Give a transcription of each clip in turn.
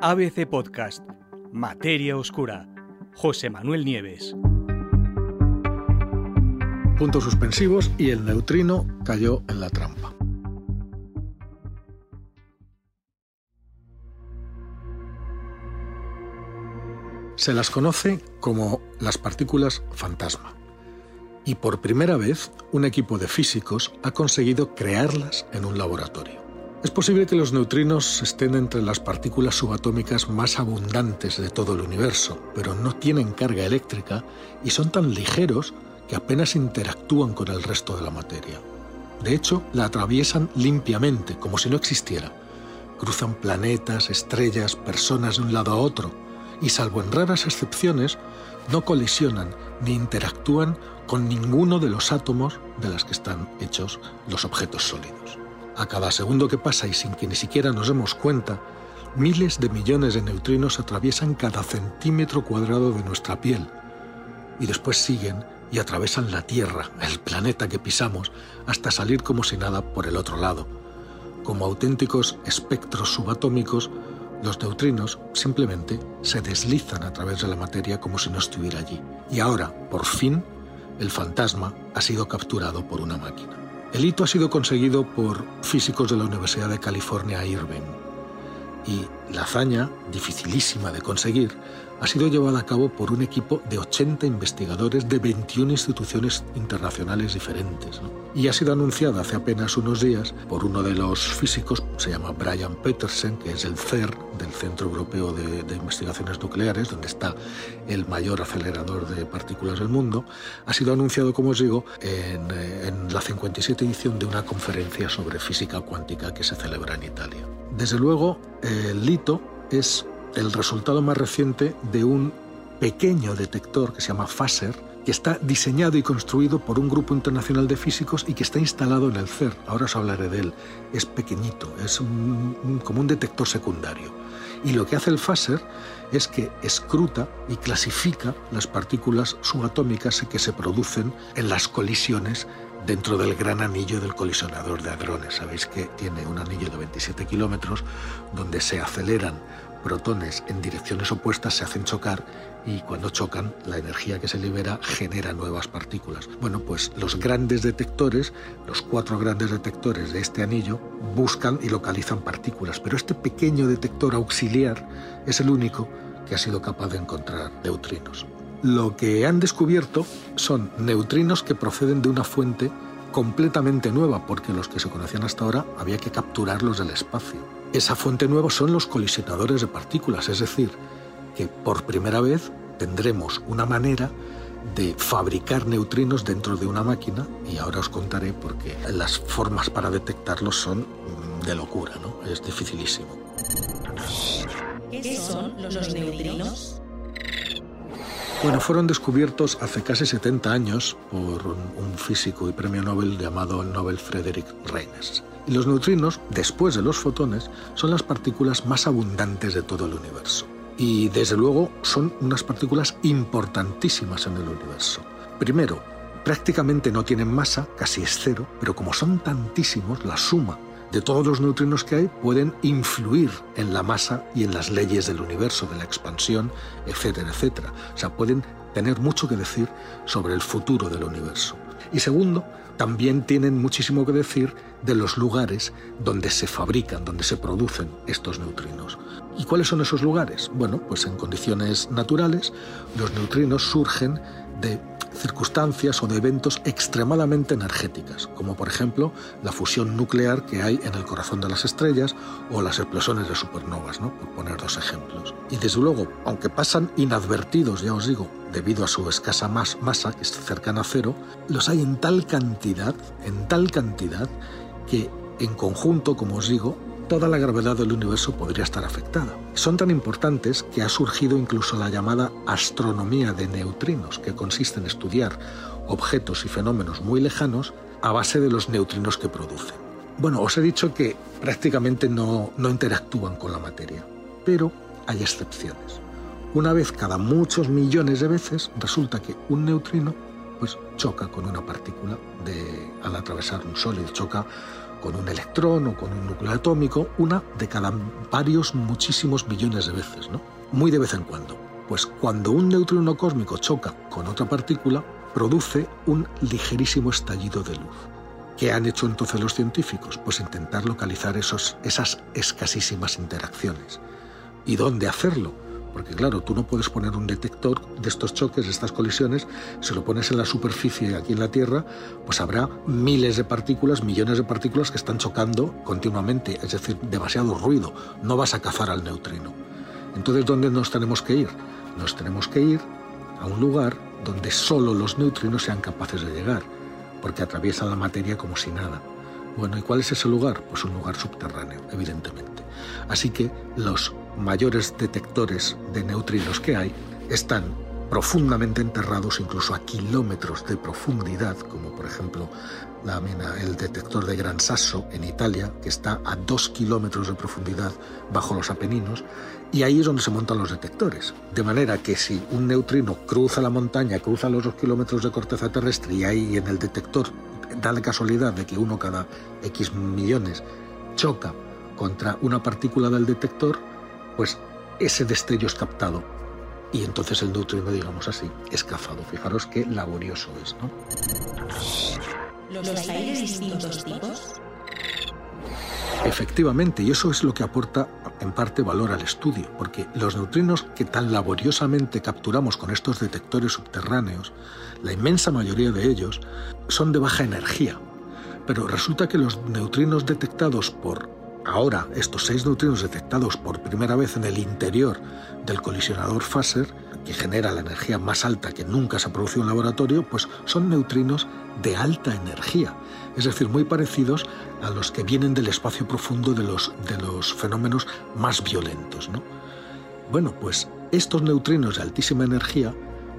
ABC Podcast, Materia Oscura, José Manuel Nieves. Puntos suspensivos y el neutrino cayó en la trampa. Se las conoce como las partículas fantasma. Y por primera vez, un equipo de físicos ha conseguido crearlas en un laboratorio. Es posible que los neutrinos estén entre las partículas subatómicas más abundantes de todo el universo, pero no tienen carga eléctrica y son tan ligeros que apenas interactúan con el resto de la materia. De hecho, la atraviesan limpiamente, como si no existiera. Cruzan planetas, estrellas, personas de un lado a otro, y salvo en raras excepciones, no colisionan ni interactúan con ninguno de los átomos de los que están hechos los objetos sólidos. A cada segundo que pasa y sin que ni siquiera nos demos cuenta, miles de millones de neutrinos atraviesan cada centímetro cuadrado de nuestra piel y después siguen y atravesan la Tierra, el planeta que pisamos, hasta salir como si nada por el otro lado. Como auténticos espectros subatómicos, los neutrinos simplemente se deslizan a través de la materia como si no estuviera allí. Y ahora, por fin, el fantasma ha sido capturado por una máquina. El hito ha sido conseguido por físicos de la Universidad de California, Irvine. Y la hazaña, dificilísima de conseguir, ha sido llevada a cabo por un equipo de 80 investigadores de 21 instituciones internacionales diferentes. Y ha sido anunciada hace apenas unos días por uno de los físicos, se llama Brian Petersen, que es el CER del Centro Europeo de, de Investigaciones Nucleares, donde está el mayor acelerador de partículas del mundo. Ha sido anunciado, como os digo, en, en la 57 edición de una conferencia sobre física cuántica que se celebra en Italia. Desde luego, el hito es el resultado más reciente de un pequeño detector que se llama FASER, que está diseñado y construido por un grupo internacional de físicos y que está instalado en el CER. Ahora os hablaré de él. Es pequeñito, es como un detector secundario. Y lo que hace el FASER es que escruta y clasifica las partículas subatómicas que se producen en las colisiones dentro del gran anillo del colisionador de hadrones. Sabéis que tiene un anillo de 27 kilómetros donde se aceleran protones en direcciones opuestas se hacen chocar y cuando chocan la energía que se libera genera nuevas partículas. Bueno, pues los grandes detectores, los cuatro grandes detectores de este anillo, buscan y localizan partículas, pero este pequeño detector auxiliar es el único que ha sido capaz de encontrar neutrinos. Lo que han descubierto son neutrinos que proceden de una fuente completamente nueva, porque los que se conocían hasta ahora había que capturarlos del espacio. Esa fuente nueva son los colisionadores de partículas, es decir, que por primera vez tendremos una manera de fabricar neutrinos dentro de una máquina y ahora os contaré porque las formas para detectarlos son de locura, ¿no? Es dificilísimo. ¿Qué son los neutrinos? Bueno, fueron descubiertos hace casi 70 años por un, físico y premio Nobel llamado el Nobel Frederick Reines. Y los neutrinos, después de los fotones, son las partículas más abundantes de todo el universo. Y desde luego son unas partículas importantísimas en el universo. Primero, prácticamente no tienen masa, casi es cero, pero como son tantísimos, la suma de todos los neutrinos que hay pueden influir en la masa y en las leyes del universo, de la expansión, etcétera, etcétera. O sea, pueden tener mucho que decir sobre el futuro del universo. Y segundo, también tienen muchísimo que decir de los lugares donde se fabrican, donde se producen estos neutrinos. ¿Y cuáles son esos lugares? Bueno, pues en condiciones naturales los neutrinos surgen de circunstancias o de eventos extremadamente energéticas, como por ejemplo la fusión nuclear que hay en el corazón de las estrellas o las explosiones de supernovas, ¿no? por poner dos ejemplos. Y desde luego, aunque pasan inadvertidos, ya os digo, debido a su escasa masa, que es cercana a cero, los hay en tal cantidad, en tal cantidad, que en conjunto, como os digo, toda la gravedad del universo podría estar afectada. Son tan importantes que ha surgido incluso la llamada astronomía de neutrinos, que consiste en estudiar objetos y fenómenos muy lejanos a base de los neutrinos que producen. Bueno, os he dicho que prácticamente no, no interactúan con la materia, pero hay excepciones. Una vez cada muchos millones de veces resulta que un neutrino pues choca con una partícula de, al atravesar un sólido, choca con un electrón o con un núcleo atómico, una de cada varios, muchísimos millones de veces, ¿no? Muy de vez en cuando. Pues cuando un neutrino cósmico choca con otra partícula, produce un ligerísimo estallido de luz. ¿Qué han hecho entonces los científicos? Pues intentar localizar esos, esas escasísimas interacciones. ¿Y dónde hacerlo? Porque claro, tú no puedes poner un detector de estos choques, de estas colisiones, si lo pones en la superficie aquí en la Tierra, pues habrá miles de partículas, millones de partículas que están chocando continuamente, es decir, demasiado ruido, no vas a cazar al neutrino. Entonces, ¿dónde nos tenemos que ir? Nos tenemos que ir a un lugar donde solo los neutrinos sean capaces de llegar, porque atraviesan la materia como si nada. Bueno, ¿y cuál es ese lugar? Pues un lugar subterráneo, evidentemente. Así que los mayores detectores de neutrinos que hay están profundamente enterrados incluso a kilómetros de profundidad, como por ejemplo la mina, el detector de Gran Sasso en Italia, que está a dos kilómetros de profundidad bajo los Apeninos, y ahí es donde se montan los detectores. De manera que si un neutrino cruza la montaña, cruza los dos kilómetros de corteza terrestre y ahí en el detector da la casualidad de que uno cada X millones choca contra una partícula del detector, pues ese destello es captado y entonces el neutrino, digamos así, es cazado. Fijaros qué laborioso es, ¿no? ¿Los hay de distintos tipos? Efectivamente, y eso es lo que aporta en parte valor al estudio, porque los neutrinos que tan laboriosamente capturamos con estos detectores subterráneos, la inmensa mayoría de ellos son de baja energía. Pero resulta que los neutrinos detectados por Ahora, estos seis neutrinos detectados por primera vez en el interior del colisionador Faser, que genera la energía más alta que nunca se ha producido en laboratorio, pues son neutrinos de alta energía, es decir, muy parecidos a los que vienen del espacio profundo de los, de los fenómenos más violentos. ¿no? Bueno, pues estos neutrinos de altísima energía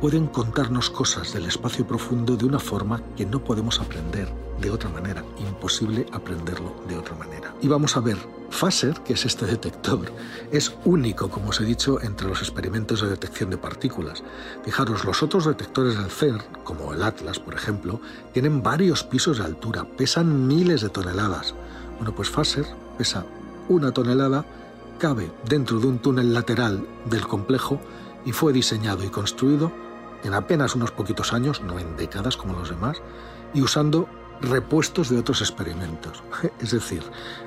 pueden contarnos cosas del espacio profundo de una forma que no podemos aprender de otra manera, imposible aprenderlo de otra manera. Y vamos a ver, FASER, que es este detector, es único, como os he dicho, entre los experimentos de detección de partículas. Fijaros, los otros detectores del CERN, como el Atlas, por ejemplo, tienen varios pisos de altura, pesan miles de toneladas. Bueno, pues FASER pesa una tonelada, cabe dentro de un túnel lateral del complejo y fue diseñado y construido en apenas unos poquitos años, no en décadas como los demás, y usando repuestos de otros experimentos. Es decir,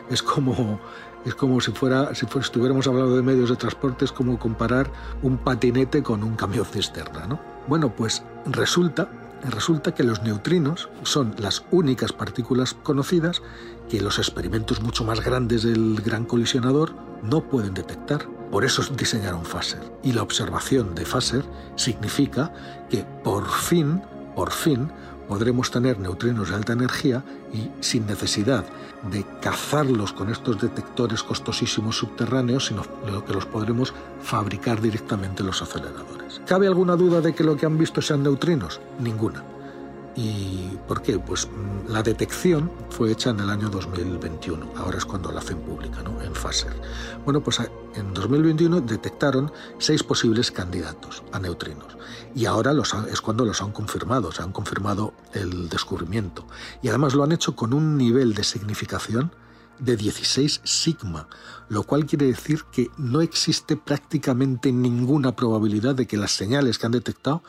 es como, es como si, fuera, si estuviéramos hablando de medios de transporte, es como comparar un patinete con un camión cisterna. ¿no? Bueno, pues resulta, resulta que los neutrinos son las únicas partículas conocidas que los experimentos mucho más grandes del gran colisionador no pueden detectar. Por eso diseñaron FASER. Y la observación de FASER significa que por fin, por fin, podremos tener neutrinos de alta energía y sin necesidad de cazarlos con estos detectores costosísimos subterráneos, sino que los podremos fabricar directamente en los aceleradores. ¿Cabe alguna duda de que lo que han visto sean neutrinos? Ninguna. ¿Y por qué? Pues mm, la detección fue hecha en el año 2021, ahora es cuando la hacen pública, ¿no? en FASER. Bueno, pues en 2021 detectaron seis posibles candidatos a neutrinos y ahora es cuando los han confirmado, se han confirmado el descubrimiento. Y además lo han hecho con un nivel de significación de 16 sigma, lo cual quiere decir que no existe prácticamente ninguna probabilidad de que las señales que han detectado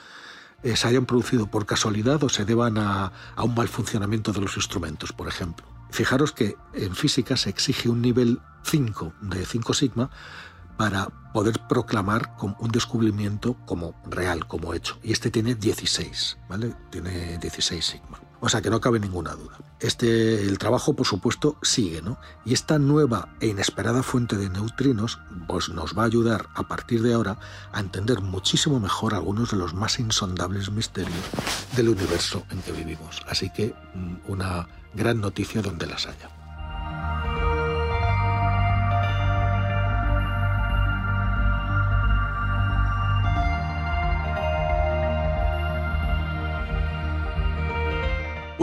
eh, se hayan producido por casualidad o se deban a, un mal funcionamiento de los instrumentos, por ejemplo. Fijaros que en física se exige un nivel 5 de 5 sigma para poder proclamar un descubrimiento como real, como hecho. Y este tiene 16, ¿vale? Tiene 16 sigma. O sea que no cabe ninguna duda. Este, el trabajo, por supuesto, sigue, ¿no? Y esta nueva e inesperada fuente de neutrinos pues, nos va a ayudar a partir de ahora a entender muchísimo mejor algunos de los más insondables misterios del universo en que vivimos. Así que mm, una gran noticia donde las haya.